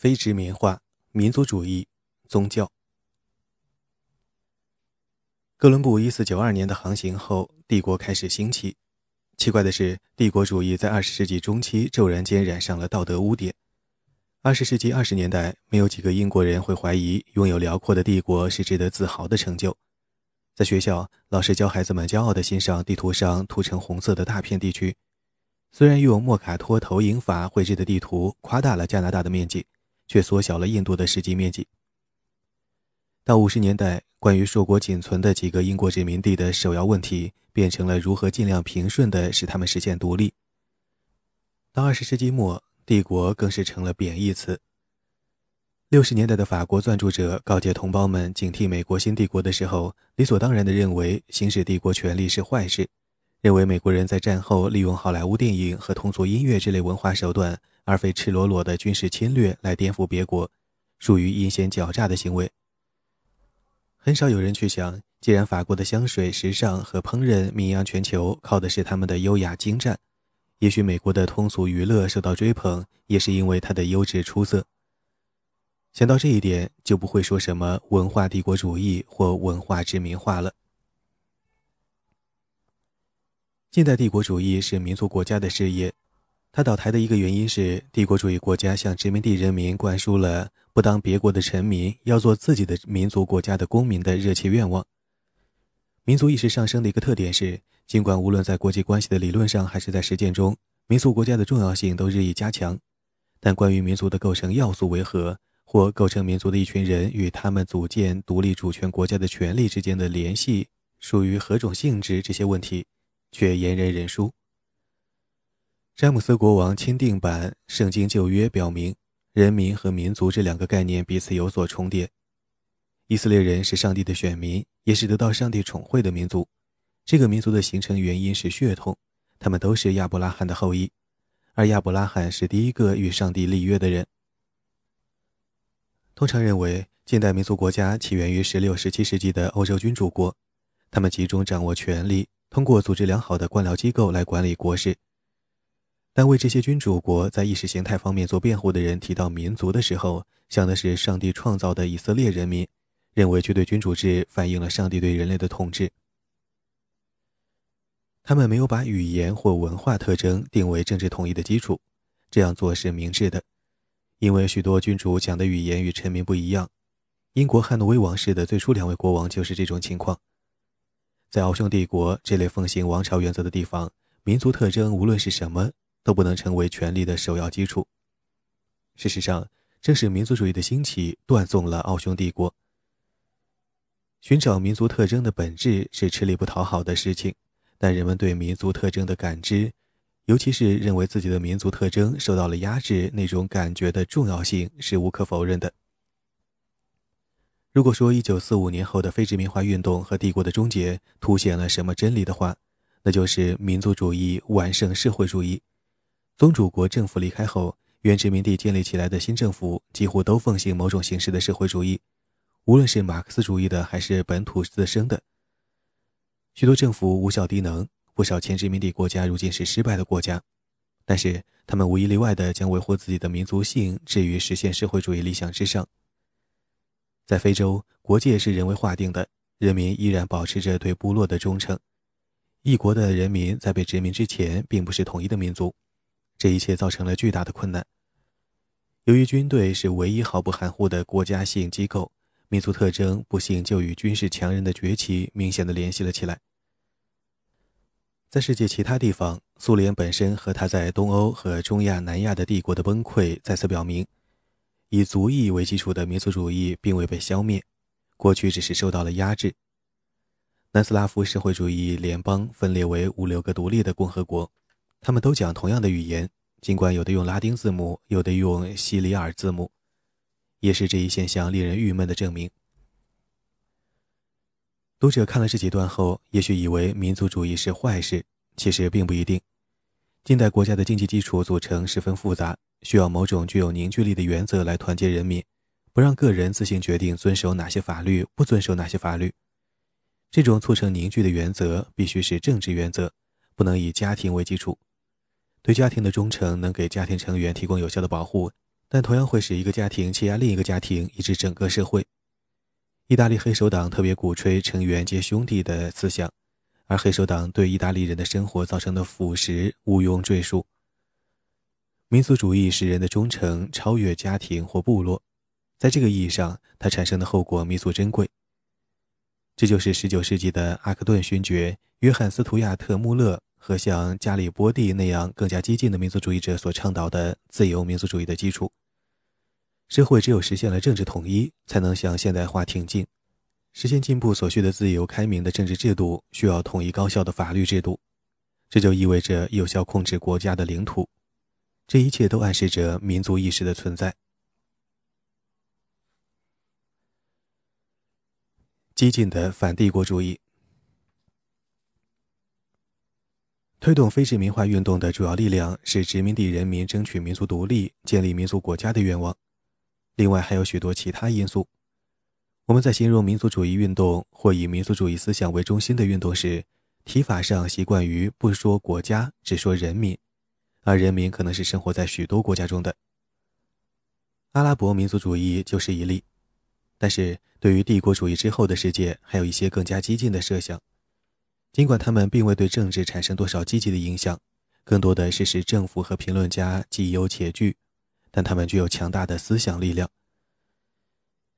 非殖民化、民族主义、宗教。哥伦布一四九二年的航行后，帝国开始兴起。奇怪的是，帝国主义在二十世纪中期骤然间染上了道德污点。二十世纪二十年代，没有几个英国人会怀疑拥有辽阔的帝国是值得自豪的成就。在学校，老师教孩子们骄傲地欣赏地图上涂成红色的大片地区。虽然用莫卡托投影法绘制的地图夸大了加拿大的面积。却缩小了印度的实际面积。到五十年代，关于硕果仅存的几个英国殖民地的首要问题，变成了如何尽量平顺地使他们实现独立。到二十世纪末，帝国更是成了贬义词。六十年代的法国钻著者告诫同胞们警惕美国新帝国的时候，理所当然地认为行使帝国权力是坏事，认为美国人在战后利用好莱坞电影和通俗音乐这类文化手段。而非赤裸裸的军事侵略来颠覆别国，属于阴险狡诈的行为。很少有人去想，既然法国的香水、时尚和烹饪名扬全球，靠的是他们的优雅精湛，也许美国的通俗娱乐受到追捧，也是因为它的优质出色。想到这一点，就不会说什么文化帝国主义或文化殖民化了。近代帝国主义是民族国家的事业。他倒台的一个原因是帝国主义国家向殖民地人民灌输了不当别国的臣民，要做自己的民族国家的公民的热切愿望。民族意识上升的一个特点是，尽管无论在国际关系的理论上还是在实践中，民族国家的重要性都日益加强，但关于民族的构成要素为何，或构成民族的一群人与他们组建独立主权国家的权利之间的联系属于何种性质，这些问题却言人人殊。詹姆斯国王钦定版《圣经旧约》表明，人民和民族这两个概念彼此有所重叠。以色列人是上帝的选民，也是得到上帝宠惠的民族。这个民族的形成原因是血统，他们都是亚伯拉罕的后裔，而亚伯拉罕是第一个与上帝立约的人。通常认为，近代民族国家起源于16、17世纪的欧洲君主国，他们集中掌握权力，通过组织良好的官僚机构来管理国事。但为这些君主国在意识形态方面做辩护的人提到民族的时候，想的是上帝创造的以色列人民，认为绝对君主制反映了上帝对人类的统治。他们没有把语言或文化特征定为政治统一的基础，这样做是明智的，因为许多君主讲的语言与臣民不一样。英国汉诺威王室的最初两位国王就是这种情况。在奥匈帝国这类奉行王朝原则的地方，民族特征无论是什么。都不能成为权力的首要基础。事实上，正是民族主义的兴起断送了奥匈帝国。寻找民族特征的本质是吃力不讨好的事情，但人们对民族特征的感知，尤其是认为自己的民族特征受到了压制那种感觉的重要性是无可否认的。如果说1945年后的非殖民化运动和帝国的终结凸显了什么真理的话，那就是民族主义完胜社会主义。宗主国政府离开后，原殖民地建立起来的新政府几乎都奉行某种形式的社会主义，无论是马克思主义的还是本土自生的。许多政府无效低能，不少前殖民地国家如今是失败的国家，但是他们无一例外地将维护自己的民族性置于实现社会主义理想之上。在非洲，国界是人为划定的，人民依然保持着对部落的忠诚。异国的人民在被殖民之前，并不是统一的民族。这一切造成了巨大的困难。由于军队是唯一毫不含糊的国家性机构，民族特征不幸就与军事强人的崛起明显的联系了起来。在世界其他地方，苏联本身和它在东欧和中亚、南亚的帝国的崩溃再次表明，以族裔为基础的民族主义并未被消灭，过去只是受到了压制。南斯拉夫社会主义联邦分裂为五六个独立的共和国。他们都讲同样的语言，尽管有的用拉丁字母，有的用西里尔字母，也是这一现象令人郁闷的证明。读者看了这几段后，也许以为民族主义是坏事，其实并不一定。近代国家的经济基础组成十分复杂，需要某种具有凝聚力的原则来团结人民，不让个人自行决定遵守哪些法律，不遵守哪些法律。这种促成凝聚的原则必须是政治原则，不能以家庭为基础。对家庭的忠诚能给家庭成员提供有效的保护，但同样会使一个家庭欺压另一个家庭，以致整个社会。意大利黑手党特别鼓吹成员皆兄弟的思想，而黑手党对意大利人的生活造成的腐蚀毋庸赘述。民族主义使人的忠诚超越家庭或部落，在这个意义上，它产生的后果弥足珍贵。这就是19世纪的阿克顿勋爵约翰·斯图亚特·穆勒和像加里波第那样更加激进的民族主义者所倡导的自由民族主义的基础。社会只有实现了政治统一，才能向现代化挺进。实现进步所需的自由开明的政治制度，需要统一高效的法律制度。这就意味着有效控制国家的领土。这一切都暗示着民族意识的存在。激进的反帝国主义，推动非殖民化运动的主要力量是殖民地人民争取民族独立、建立民族国家的愿望。另外还有许多其他因素。我们在形容民族主义运动或以民族主义思想为中心的运动时，提法上习惯于不说国家，只说人民，而人民可能是生活在许多国家中的。阿拉伯民族主义就是一例。但是对于帝国主义之后的世界，还有一些更加激进的设想。尽管他们并未对政治产生多少积极的影响，更多的是使政府和评论家既忧且惧。但他们具有强大的思想力量。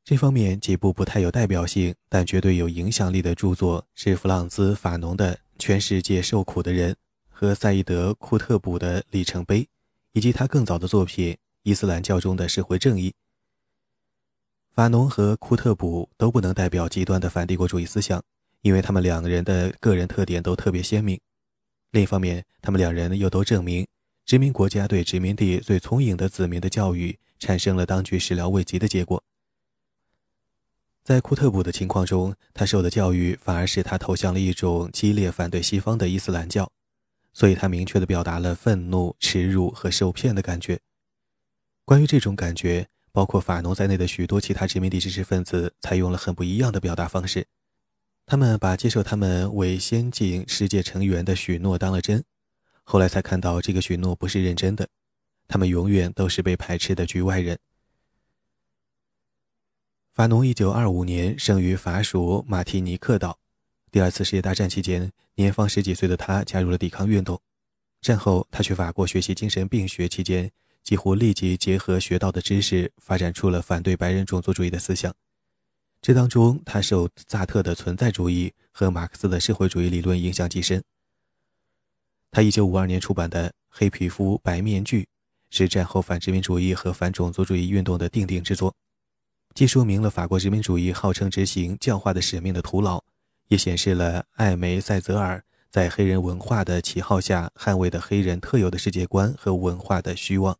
这方面几部不太有代表性，但绝对有影响力的著作是弗朗兹·法农的《全世界受苦的人》和赛义德·库特卜的《里程碑》，以及他更早的作品《伊斯兰教中的社会正义》。法农和库特卜都不能代表极端的反帝国主义思想，因为他们两个人的个人特点都特别鲜明。另一方面，他们两人又都证明。殖民国家对殖民地最聪颖的子民的教育产生了当局始料未及的结果。在库特卜的情况中，他受的教育反而使他投向了一种激烈反对西方的伊斯兰教，所以他明确地表达了愤怒、耻辱和受骗的感觉。关于这种感觉，包括法农在内的许多其他殖民地知识分子采用了很不一样的表达方式。他们把接受他们为先进世界成员的许诺当了真。后来才看到，这个许诺不是认真的，他们永远都是被排斥的局外人。法农一九二五年生于法属马提尼克岛。第二次世界大战期间，年方十几岁的他加入了抵抗运动。战后，他去法国学习精神病学期间，几乎立即结合学到的知识，发展出了反对白人种族主义的思想。这当中，他受萨特的存在主义和马克思的社会主义理论影响极深。他1952年出版的《黑皮肤白面具》是战后反殖民主义和反种族主义运动的定定之作，既说明了法国殖民主义号称执行教化的使命的徒劳，也显示了艾梅塞泽尔在黑人文化的旗号下捍卫的黑人特有的世界观和文化的虚妄。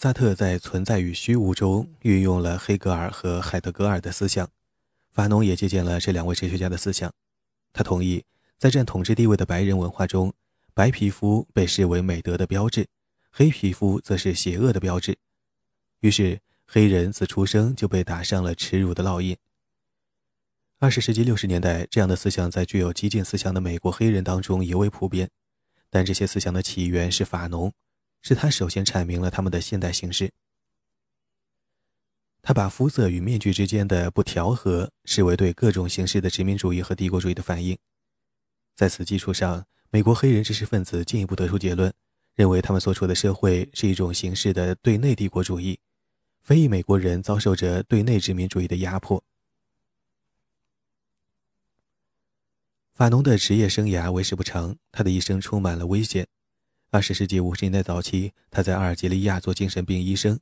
萨特在《存在与虚无》中运用了黑格尔和海德格尔的思想，法农也借鉴了这两位哲学家的思想，他同意。在占统治地位的白人文化中，白皮肤被视为美德的标志，黑皮肤则是邪恶的标志。于是，黑人自出生就被打上了耻辱的烙印。二十世纪六十年代，这样的思想在具有激进思想的美国黑人当中尤为普遍，但这些思想的起源是法农，是他首先阐明了他们的现代形式。他把肤色与面具之间的不调和视为对各种形式的殖民主义和帝国主义的反应。在此基础上，美国黑人知识分子进一步得出结论，认为他们所处的社会是一种形式的对内帝国主义，非裔美国人遭受着对内殖民主义的压迫。法农的职业生涯为时不长，他的一生充满了危险。二十世纪五十年代早期，他在阿尔及利亚做精神病医生，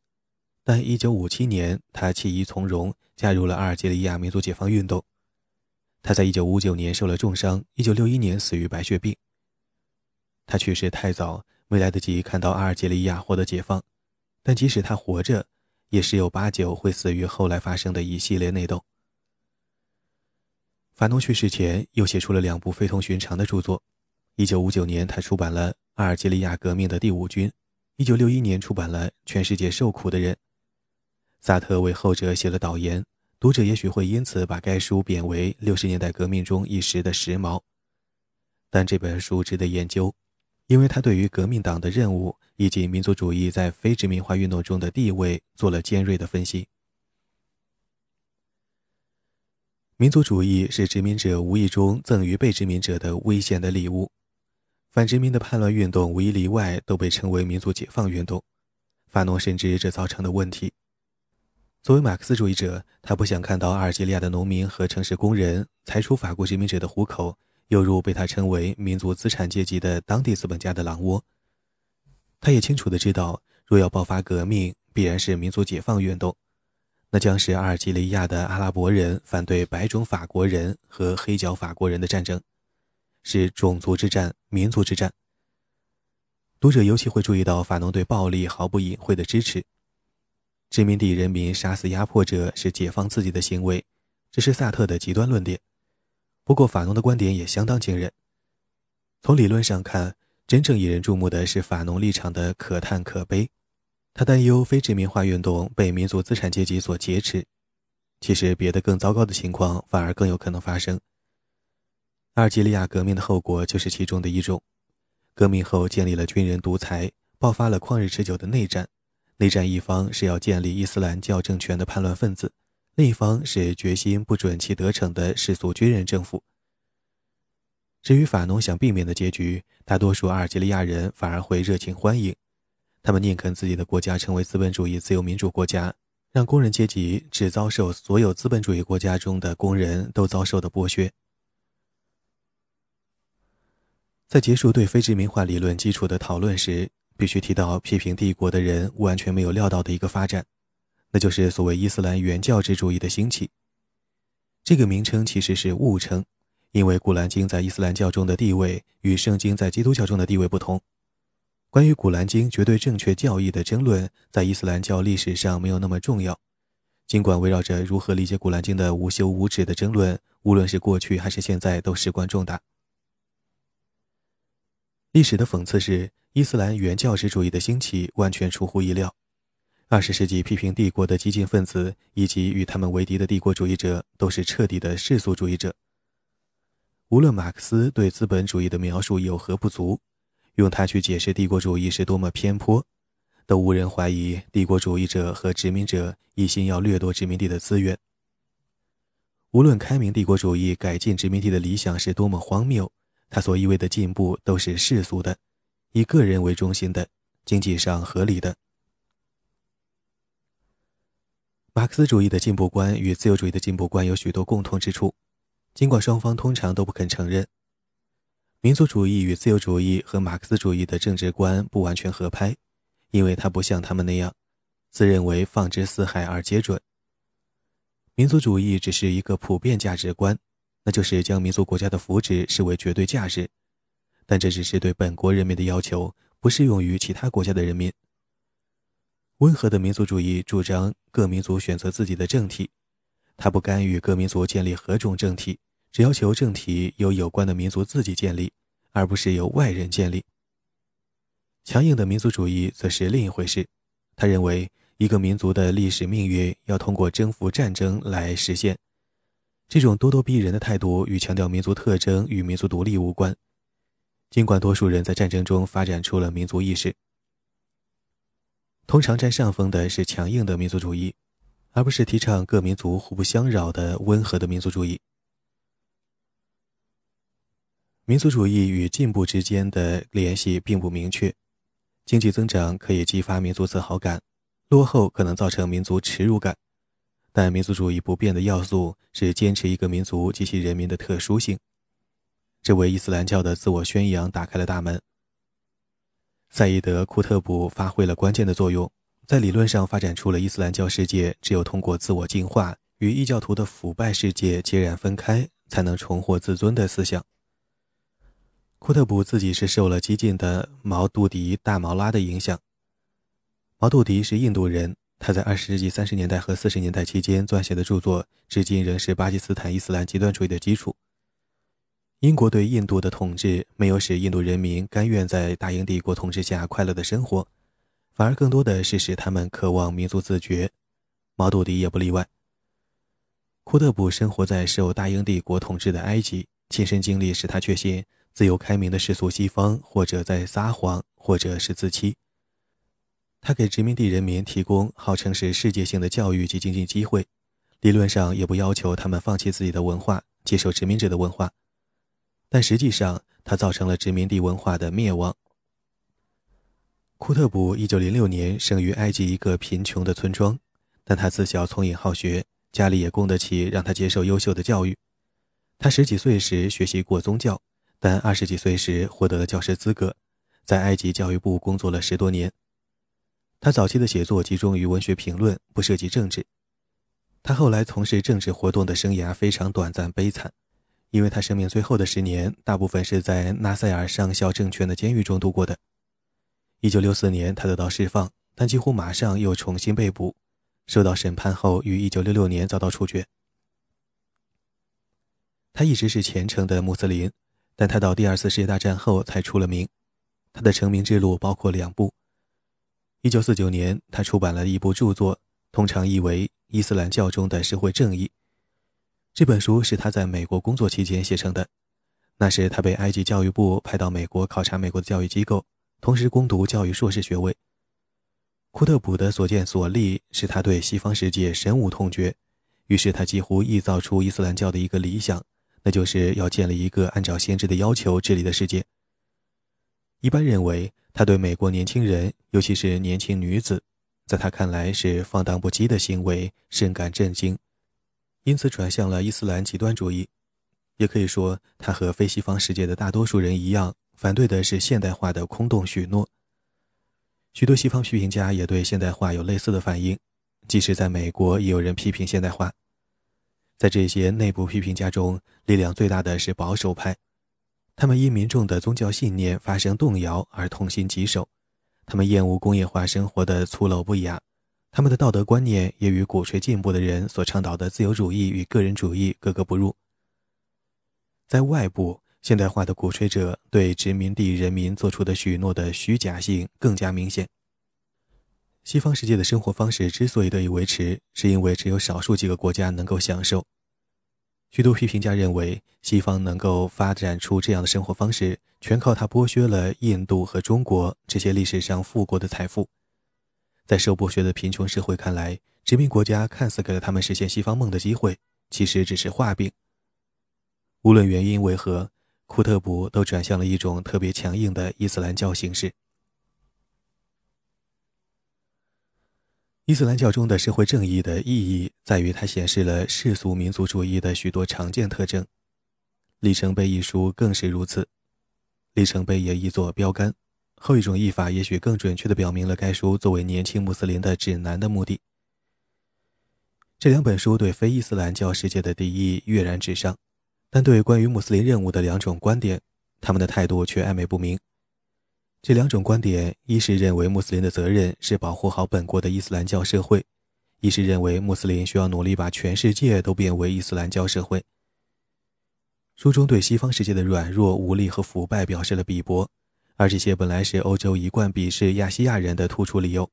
但一九五七年他弃医从戎，加入了阿尔及利亚民族解放运动。他在1959年受了重伤，1961年死于白血病。他去世太早，没来得及看到阿尔及利亚获得解放。但即使他活着，也十有八九会死于后来发生的一系列内斗。法农去世前又写出了两部非同寻常的著作。1959年，他出版了《阿尔及利亚革命的第五军》；1961年出版了《全世界受苦的人》。萨特为后者写了导言。读者也许会因此把该书贬为六十年代革命中一时的时髦，但这本书值得研究，因为它对于革命党的任务以及民族主义在非殖民化运动中的地位做了尖锐的分析。民族主义是殖民者无意中赠予被殖民者的危险的礼物，反殖民的叛乱运动无一例外都被称为民族解放运动。法农深知这造成的问题。作为马克思主义者，他不想看到阿尔及利亚的农民和城市工人裁除法国殖民者的虎口，犹如被他称为民族资产阶级的当地资本家的狼窝。他也清楚地知道，若要爆发革命，必然是民族解放运动，那将是阿尔及利亚的阿拉伯人反对白种法国人和黑脚法国人的战争，是种族之战、民族之战。读者尤其会注意到法农对暴力毫不隐晦的支持。殖民地人民杀死压迫者是解放自己的行为，这是萨特的极端论点。不过，法农的观点也相当惊人。从理论上看，真正引人注目的是法农立场的可叹可悲。他担忧非殖民化运动被民族资产阶级所劫持。其实，别的更糟糕的情况反而更有可能发生。阿尔及利亚革命的后果就是其中的一种。革命后建立了军人独裁，爆发了旷日持久的内战。内战一方是要建立伊斯兰教政权的叛乱分子，另一方是决心不准其得逞的世俗军人政府。至于法农想避免的结局，大多数阿尔及利亚人反而会热情欢迎。他们宁肯自己的国家成为资本主义自由民主国家，让工人阶级只遭受所有资本主义国家中的工人都遭受的剥削。在结束对非殖民化理论基础的讨论时，必须提到批评帝国的人完全没有料到的一个发展，那就是所谓伊斯兰原教旨主义的兴起。这个名称其实是误称。因为《古兰经》在伊斯兰教中的地位与圣经在基督教中的地位不同，关于《古兰经》绝对正确教义的争论在伊斯兰教历史上没有那么重要。尽管围绕着如何理解《古兰经》的无休无止的争论，无论是过去还是现在都事关重大。历史的讽刺是，伊斯兰原教旨主义的兴起完全出乎意料。二十世纪批评帝国的激进分子以及与他们为敌的帝国主义者，都是彻底的世俗主义者。无论马克思对资本主义的描述有何不足，用它去解释帝国主义是多么偏颇，都无人怀疑帝国主义者和殖民者一心要掠夺殖民地的资源。无论开明帝国主义改进殖民地的理想是多么荒谬，他所意味的进步都是世俗的，以个人为中心的，经济上合理的。马克思主义的进步观与自由主义的进步观有许多共同之处。尽管双方通常都不肯承认，民族主义与自由主义和马克思主义的政治观不完全合拍，因为它不像他们那样，自认为放之四海而皆准。民族主义只是一个普遍价值观，那就是将民族国家的福祉视为绝对价值，但这只是对本国人民的要求，不适用于其他国家的人民。温和的民族主义主张各民族选择自己的政体，他不干预各民族建立何种政体。只要求政体由有关的民族自己建立，而不是由外人建立。强硬的民族主义则是另一回事。他认为，一个民族的历史命运要通过征服战争来实现。这种咄咄逼人的态度与强调民族特征与民族独立无关。尽管多数人在战争中发展出了民族意识，通常占上风的是强硬的民族主义，而不是提倡各民族互不相扰的温和的民族主义。民族主义与进步之间的联系并不明确。经济增长可以激发民族自豪感，落后可能造成民族耻辱感。但民族主义不变的要素是坚持一个民族及其人民的特殊性，这为伊斯兰教的自我宣扬打开了大门。赛义德·库特卜发挥了关键的作用，在理论上发展出了伊斯兰教世界只有通过自我净化与异教徒的腐败世界截然分开，才能重获自尊的思想。库特卜自己是受了激进的毛杜迪大毛拉的影响。毛杜迪是印度人，他在二十世纪三十年代和四十年代期间撰写的著作，至今仍是巴基斯坦伊斯兰极端主义的基础。英国对印度的统治没有使印度人民甘愿在大英帝国统治下快乐的生活，反而更多的是使他们渴望民族自觉。毛杜迪也不例外。库特卜生活在受大英帝国统治的埃及，亲身经历使他确信。自由开明的世俗西方，或者在撒谎，或者是自欺。他给殖民地人民提供号称是世界性的教育及经济机会，理论上也不要求他们放弃自己的文化，接受殖民者的文化，但实际上他造成了殖民地文化的灭亡。库特卜1906年生于埃及一个贫穷的村庄，但他自小聪颖好学，家里也供得起让他接受优秀的教育。他十几岁时学习过宗教，但二十几岁时获得了教师资格，在埃及教育部工作了十多年。他早期的写作集中于文学评论，不涉及政治。他后来从事政治活动的生涯非常短暂悲惨，因为他生命最后的十年大部分是在纳赛尔上校政权的监狱中度过的。一九六四年，他得到释放，但几乎马上又重新被捕，受到审判后于一九六六年遭到处决。他一直是虔诚的穆斯林，但他到第二次世界大战后才出了名。他的成名之路包括两部。一九四九年，他出版了一部著作，通常译为《伊斯兰教中的社会正义》。这本书是他在美国工作期间写成的。那时，他被埃及教育部派到美国考察美国的教育机构，同时攻读教育硕士学位。库特卜的所见所历使他对西方世界深恶痛绝，于是他几乎臆造出伊斯兰教的一个理想，那就是要建立一个按照先知的要求治理的世界。一般认为。他对美国年轻人，尤其是年轻女子，在他看来是放荡不羁的行为，深感震惊，因此转向了伊斯兰极端主义。也可以说，他和非西方世界的大多数人一样，反对的是现代化的空洞许诺。许多西方批评家也对现代化有类似的反应，即使在美国，也有人批评现代化。在这些内部批评家中，力量最大的是保守派。他们因民众的宗教信念发生动摇而痛心疾首，他们厌恶工业化生活的粗陋不雅，他们的道德观念也与鼓吹进步的人所倡导的自由主义与个人主义格格不入。在外部，现代化的鼓吹者对殖民地人民做出的许诺的虚假性更加明显。西方世界的生活方式之所以得以维持，是因为只有少数几个国家能够享受。许多批评家认为，西方能够发展出这样的生活方式，全靠它剥削了印度和中国这些历史上富国的财富。在受剥削的贫穷社会看来，殖民国家看似给了他们实现西方梦的机会，其实只是画饼。无论原因为何，库特卜都转向了一种特别强硬的伊斯兰教形式。伊斯兰教中的社会正义的意义在于，它显示了世俗民族主义的许多常见特征。里程碑一书更是如此。里程碑也译作标杆，后一种译法也许更准确地表明了该书作为年轻穆斯林的指南的目的。这两本书对非伊斯兰教世界的敌意跃然纸上，但对关于穆斯林任务的两种观点，他们的态度却暧昧不明。这两种观点，一是认为穆斯林的责任是保护好本国的伊斯兰教社会，一是认为穆斯林需要努力把全世界都变为伊斯兰教社会。书中对西方世界的软弱、无力和腐败表示了鄙薄，而这些本来是欧洲一贯鄙视亚细亚人的突出理由。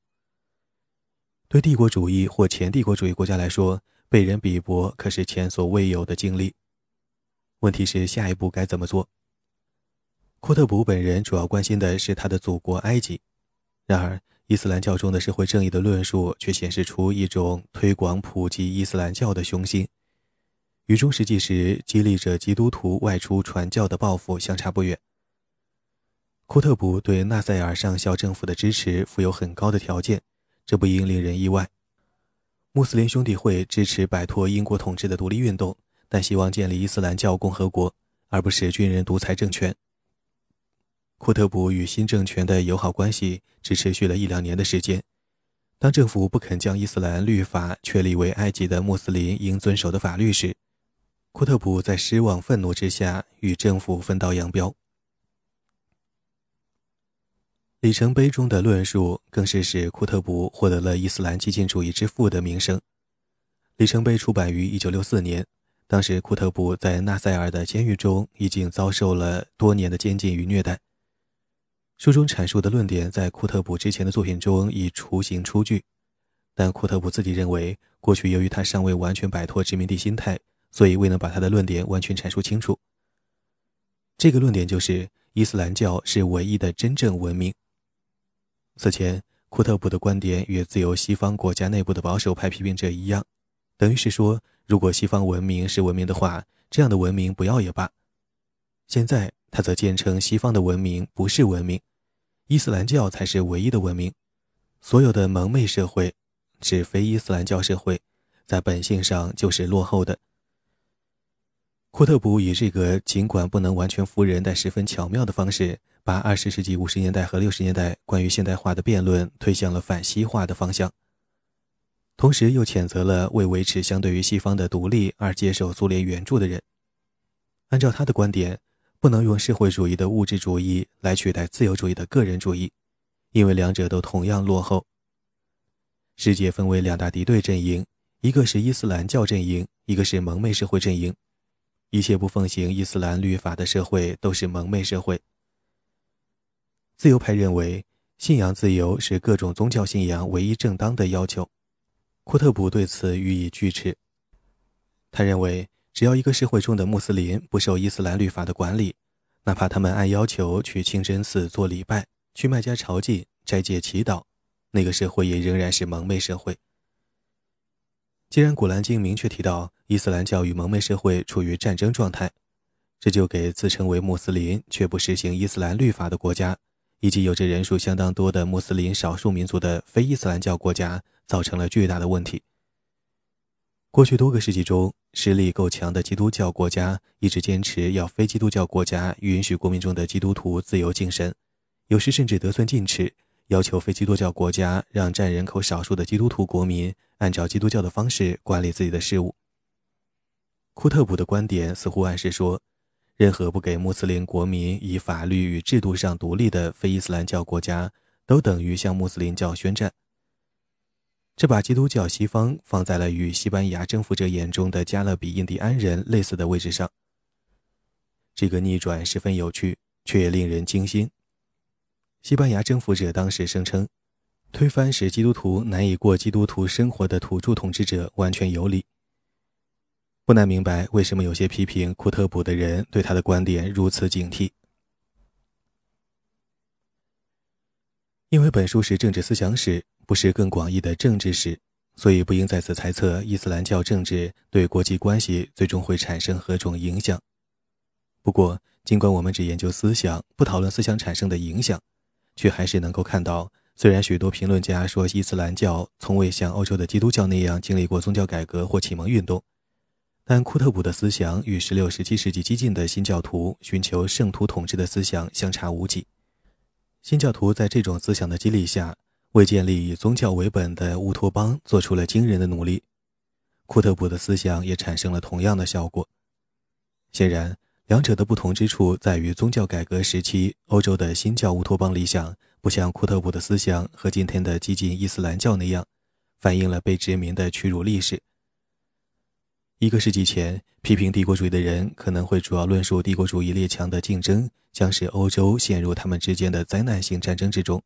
对帝国主义或前帝国主义国家来说，被人鄙薄可是前所未有的经历。问题是下一步该怎么做？库特卜本人主要关心的是他的祖国埃及，然而伊斯兰教中的社会正义的论述却显示出一种推广普及伊斯兰教的雄心，与中世纪时激励着基督徒外出传教的抱负相差不远。库特卜对纳赛尔上校政府的支持附有很高的条件，这不应令人意外。穆斯林兄弟会支持摆脱英国统治的独立运动，但希望建立伊斯兰教共和国，而不是军人独裁政权。库特卜与新政权的友好关系只持续了一两年的时间。当政府不肯将伊斯兰律法确立为埃及的穆斯林应遵守的法律时，库特卜在失望、愤怒之下与政府分道扬镳。里程碑中的论述更是使库特卜获得了伊斯兰激进主义之父的名声。里程碑出版于1964年，当时库特卜在纳赛尔的监狱中已经遭受了多年的监禁与虐待。书中阐述的论点在库特卜之前的作品中已雏形初具，但库特卜自己认为，过去由于他尚未完全摆脱殖民地心态，所以未能把他的论点完全阐述清楚。这个论点就是伊斯兰教是唯一的真正文明。此前，库特布的观点与自由西方国家内部的保守派批评者一样，等于是说，如果西方文明是文明的话，这样的文明不要也罢。现在他则坚称西方的文明不是文明，伊斯兰教才是唯一的文明，所有的蒙昧社会，指非伊斯兰教社会，在本性上就是落后的。库特布以这个尽管不能完全服人，但十分巧妙的方式，把二十世纪五十年代和六十年代关于现代化的辩论推向了反西化的方向，同时又谴责了为维持相对于西方的独立而接受苏联援助的人。按照他的观点，不能用社会主义的物质主义来取代自由主义的个人主义，因为两者都同样落后。世界分为两大敌对阵营，一个是伊斯兰教阵营，一个是蒙昧社会阵营。一切不奉行伊斯兰律法的社会都是蒙昧社会。自由派认为，信仰自由是各种宗教信仰唯一正当的要求。库特布对此予以拒斥。他认为，只要一个社会中的穆斯林不受伊斯兰律法的管理，哪怕他们按要求去清真寺做礼拜、去麦加朝觐、斋戒祈祷，那个社会也仍然是蒙昧社会。既然《古兰经》明确提到伊斯兰教与蒙昧社会处于战争状态，这就给自称为穆斯林却不实行伊斯兰律法的国家，以及有着人数相当多的穆斯林少数民族的非伊斯兰教国家造成了巨大的问题。过去多个世纪中，实力够强的基督教国家一直坚持要非基督教国家允许国民中的基督徒自由敬神，有时甚至得寸进尺。要求非基督教国家让占人口少数的基督徒国民按照基督教的方式管理自己的事务。库特普的观点似乎暗示说，任何不给穆斯林国民以法律与制度上独立的非伊斯兰教国家，都等于向穆斯林教宣战。这把基督教西方放在了与西班牙征服者眼中的加勒比印第安人类似的位置上。这个逆转十分有趣，却也令人惊心。西班牙征服者当时声称，推翻使基督徒难以过基督徒生活的土著统治者完全有理。不难明白为什么有些批评库特卜的人对他的观点如此警惕。因为本书是政治思想史，不是更广义的政治史，所以不应在此猜测伊斯兰教政治对国际关系最终会产生何种影响。不过，尽管我们只研究思想，不讨论思想产生的影响。却还是能够看到，虽然许多评论家说伊斯兰教从未像欧洲的基督教那样经历过宗教改革或启蒙运动，但库特布的思想与十六、十七世纪激进的新教徒寻求圣徒统治的思想相差无几。新教徒在这种思想的激励下，为建立以宗教为本的乌托邦做出了惊人的努力。库特布的思想也产生了同样的效果。显然。两者的不同之处在于，宗教改革时期欧洲的新教乌托邦理想，不像库特布的思想和今天的激进伊斯兰教那样，反映了被殖民的屈辱历史。一个世纪前，批评帝国主义的人可能会主要论述帝国主义列强的竞争将使欧洲陷入他们之间的灾难性战争之中。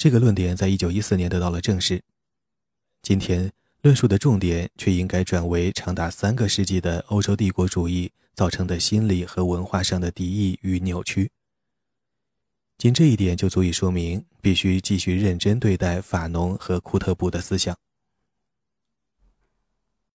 这个论点在一九一四年得到了证实。今天。论述的重点却应该转为长达三个世纪的欧洲帝国主义造成的心理和文化上的敌意与扭曲。仅这一点就足以说明，必须继续认真对待法农和库特布的思想。